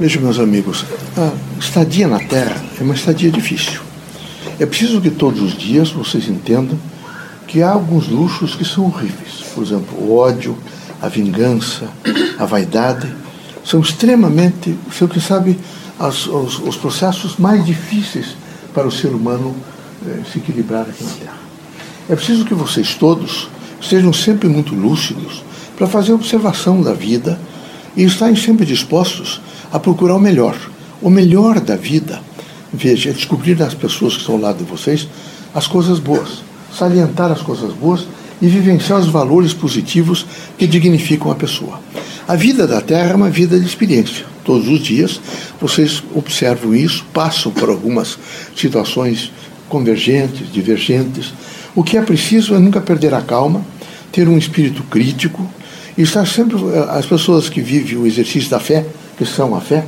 Vejam, meus amigos, a estadia na Terra é uma estadia difícil. É preciso que todos os dias vocês entendam que há alguns luxos que são horríveis. Por exemplo, o ódio, a vingança, a vaidade, são extremamente, são que sabe, as, os, os, processos mais difíceis para o ser humano eh, se equilibrar aqui na Terra. É preciso que vocês todos sejam sempre muito lúcidos para fazer observação da vida e estarem sempre dispostos a procurar o melhor. O melhor da vida, veja, é descobrir nas pessoas que estão ao lado de vocês as coisas boas, salientar as coisas boas e vivenciar os valores positivos que dignificam a pessoa. A vida da Terra é uma vida de experiência. Todos os dias vocês observam isso, passam por algumas situações convergentes, divergentes. O que é preciso é nunca perder a calma, ter um espírito crítico e estar sempre. As pessoas que vivem o exercício da fé, que são a fé,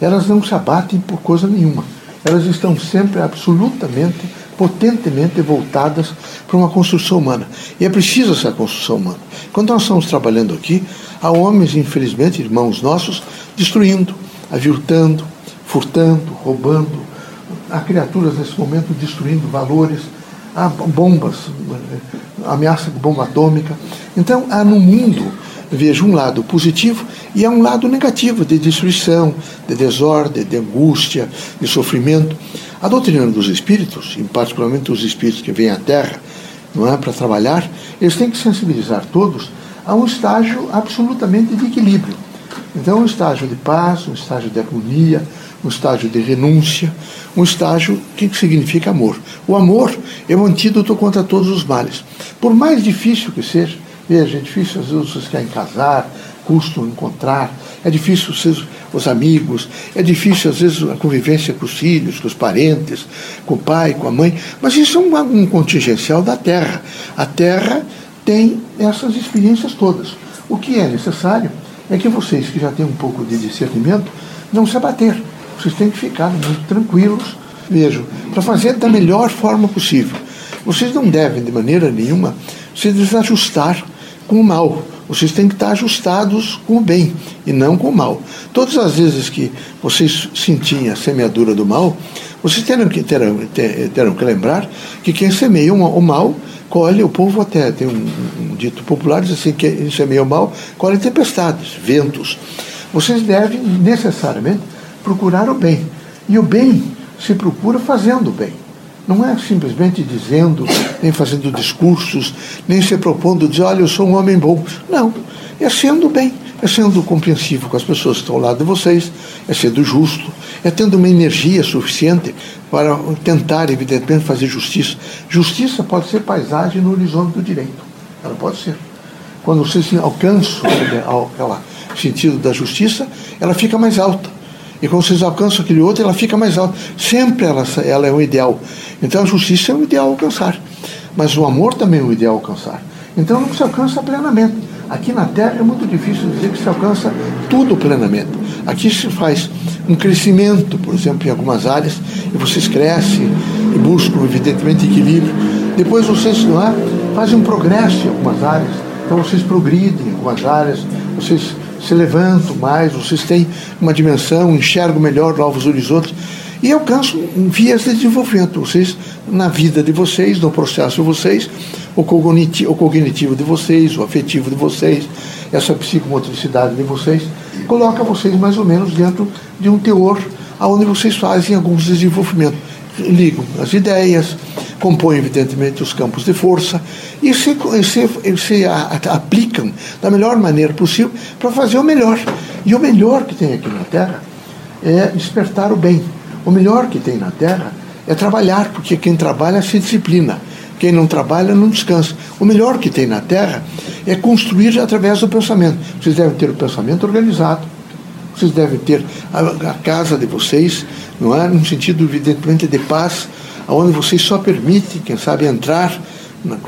elas não se abatem por coisa nenhuma. Elas estão sempre absolutamente, potentemente voltadas para uma construção humana. E é preciso essa construção humana. Quando nós estamos trabalhando aqui, há homens, infelizmente, irmãos nossos, destruindo, aviltando, furtando, roubando. Há criaturas nesse momento destruindo valores, há bombas, ameaça de bomba atômica. Então, há no mundo vejo um lado positivo e há um lado negativo de destruição, de desordem, de angústia, de sofrimento. A doutrina dos espíritos, em particularmente os espíritos que vêm à Terra, não é para trabalhar, eles têm que sensibilizar todos a um estágio absolutamente de equilíbrio. Então, um estágio de paz, um estágio de harmonia, um estágio de renúncia, um estágio que significa amor. O amor é um antídoto contra todos os males. Por mais difícil que seja, Veja, é difícil às vezes vocês querem casar, custo encontrar, é difícil vocês, os amigos, é difícil às vezes a convivência com os filhos, com os parentes, com o pai, com a mãe, mas isso é um, um contingencial da Terra. A Terra tem essas experiências todas. O que é necessário é que vocês que já têm um pouco de discernimento não se abater. Vocês têm que ficar muito tranquilos, vejam, para fazer da melhor forma possível. Vocês não devem, de maneira nenhuma, se desajustar com o mal. Vocês têm que estar ajustados com o bem e não com o mal. Todas as vezes que vocês sentirem a semeadura do mal, vocês terão que, terão, terão que lembrar que quem semeia o mal colhe, o povo até tem um, um dito popular, diz assim, que quem semeia o mal colhe tempestades, ventos. Vocês devem necessariamente procurar o bem. E o bem se procura fazendo o bem. Não é simplesmente dizendo, nem fazendo discursos, nem se propondo dizer, olha, eu sou um homem bom. Não. É sendo bem, é sendo compreensivo com as pessoas que estão ao lado de vocês, é sendo justo, é tendo uma energia suficiente para tentar, evidentemente, fazer justiça. Justiça pode ser paisagem no horizonte do direito. Ela pode ser. Quando vocês alcançam aquele sentido da justiça, ela fica mais alta. E quando vocês alcançam aquele outro, ela fica mais alta. Sempre ela, ela é um ideal. Então a justiça é um ideal alcançar. Mas o amor também é um ideal alcançar. Então não se alcança plenamente. Aqui na Terra é muito difícil dizer que se alcança tudo plenamente. Aqui se faz um crescimento, por exemplo, em algumas áreas, e vocês crescem e buscam, evidentemente, equilíbrio. Depois vocês não é, fazem um progresso em algumas áreas, então vocês progridem em algumas áreas, vocês se levantam mais, vocês têm uma dimensão, enxergam melhor novos horizontes e alcançam vias de desenvolvimento. Vocês, na vida de vocês, no processo de vocês, o cognitivo, o cognitivo de vocês, o afetivo de vocês, essa psicomotricidade de vocês, coloca vocês mais ou menos dentro de um teor onde vocês fazem alguns desenvolvimentos. Ligam as ideias, compõem, evidentemente, os campos de força e se, se, se a, a, aplicam da melhor maneira possível para fazer o melhor. E o melhor que tem aqui na Terra é despertar o bem. O melhor que tem na Terra é trabalhar, porque quem trabalha se disciplina. Quem não trabalha não descansa. O melhor que tem na Terra é construir através do pensamento. Vocês devem ter o pensamento organizado. Vocês devem ter a, a casa de vocês, não é? Num sentido, evidentemente, de paz, onde vocês só permitem, quem sabe, entrar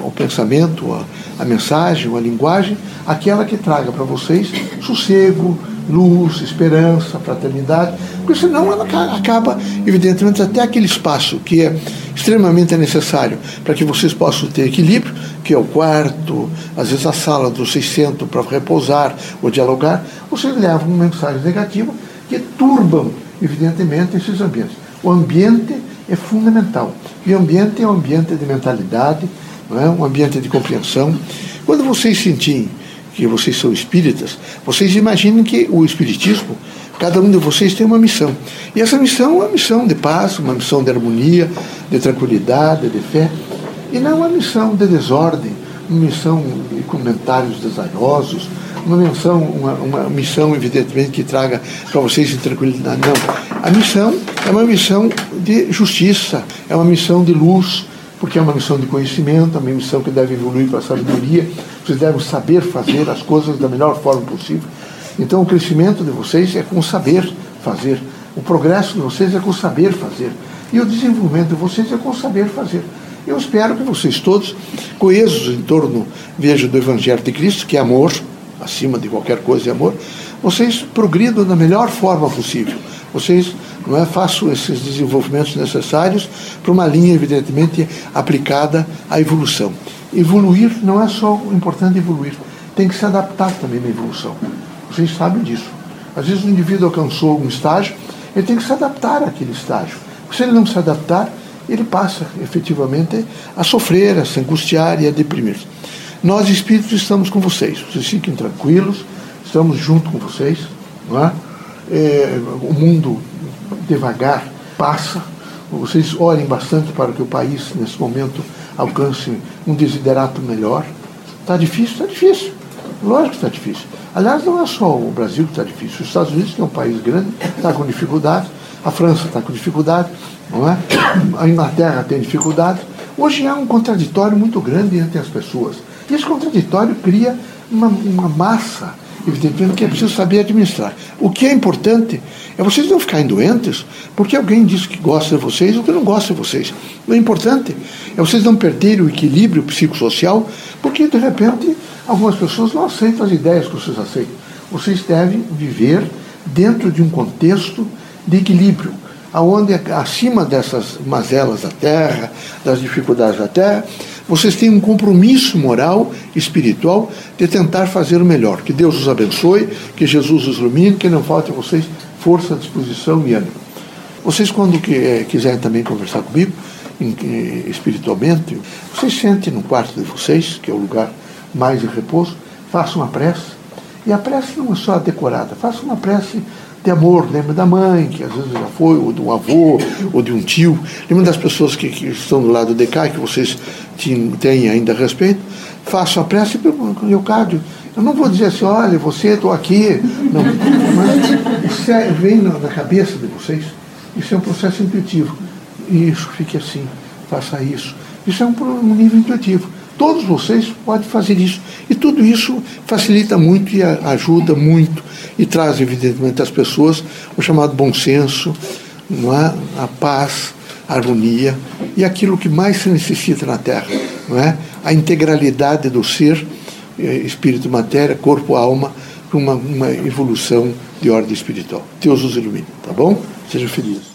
o pensamento, a, a mensagem, a linguagem, aquela que traga para vocês sossego, luz, esperança, fraternidade, porque senão ela acaba, evidentemente, até aquele espaço que é extremamente necessário para que vocês possam ter equilíbrio, que é o quarto, às vezes a sala do 600 para repousar ou dialogar, vocês levam uma mensagem negativa que turbam, evidentemente, esses ambientes. O ambiente é fundamental. O ambiente é um ambiente de mentalidade, não é? um ambiente de compreensão. Quando vocês sentirem que vocês são espíritas, vocês imaginem que o espiritismo, cada um de vocês tem uma missão. E essa missão é uma missão de paz, uma missão de harmonia, de tranquilidade, de fé, e não uma missão de desordem, uma missão de comentários desairosos, uma missão, uma, uma missão evidentemente que traga para vocês tranquilidade. Não. A missão é uma missão de justiça, é uma missão de luz, porque é uma missão de conhecimento, é uma missão que deve evoluir para a sabedoria. Vocês devem saber fazer as coisas da melhor forma possível. Então, o crescimento de vocês é com saber fazer. O progresso de vocês é com saber fazer. E o desenvolvimento de vocês é com saber fazer. Eu espero que vocês todos, coesos em torno, veja, do Evangelho de Cristo, que é amor, acima de qualquer coisa é amor, vocês progridam da melhor forma possível. Vocês não é, façam esses desenvolvimentos necessários para uma linha, evidentemente, aplicada à evolução. Evoluir não é só importante evoluir, tem que se adaptar também na evolução. Vocês sabem disso. Às vezes o indivíduo alcançou um estágio, ele tem que se adaptar àquele estágio. Se ele não se adaptar, ele passa efetivamente a sofrer, a se angustiar e a deprimir. Nós, espíritos, estamos com vocês. Vocês fiquem tranquilos, estamos junto com vocês. Não é? É, o mundo devagar passa. Vocês olhem bastante para que o país, nesse momento, alcance um desiderato melhor. Está difícil? Está difícil. Lógico que está difícil. Aliás, não é só o Brasil que está difícil. Os Estados Unidos, que é um país grande, está com dificuldade. A França está com dificuldade. Não é? A Inglaterra tem dificuldade. Hoje há um contraditório muito grande entre as pessoas. E esse contraditório cria uma, uma massa, evidentemente, que é preciso saber administrar. O que é importante é vocês não ficarem doentes porque alguém diz que gosta de vocês ou que não gosta de vocês. O importante é vocês não perderem o equilíbrio psicossocial porque, de repente, algumas pessoas não aceitam as ideias que vocês aceitam. Vocês devem viver dentro de um contexto de equilíbrio aonde acima dessas mazelas da terra, das dificuldades da terra, vocês têm um compromisso moral, espiritual, de tentar fazer o melhor. Que Deus os abençoe, que Jesus os ilumine, que não falte a vocês força, disposição e ânimo. Vocês, quando é, quiserem também conversar comigo, em, espiritualmente, vocês sentem no quarto de vocês, que é o lugar mais de repouso, façam uma prece. E a prece não é só decorada, façam uma prece de amor, lembra da mãe, que às vezes já foi, ou de um avô, ou de um tio, lembra das pessoas que, que estão do lado de cá, que vocês têm ainda respeito, façam a prece o Leocádio. Eu não vou dizer assim, olha, você, estou aqui. Não, mas isso é, vem na, na cabeça de vocês. Isso é um processo intuitivo. Isso, fique assim, faça isso. Isso é um, um nível intuitivo. Todos vocês podem fazer isso. E tudo isso facilita muito e ajuda muito e traz, evidentemente, às pessoas o chamado bom senso, não é? a paz, a harmonia e aquilo que mais se necessita na Terra, não é? a integralidade do ser, eh, espírito, matéria, corpo, alma, para uma, uma evolução de ordem espiritual. Deus os ilumine, tá bom? Seja feliz.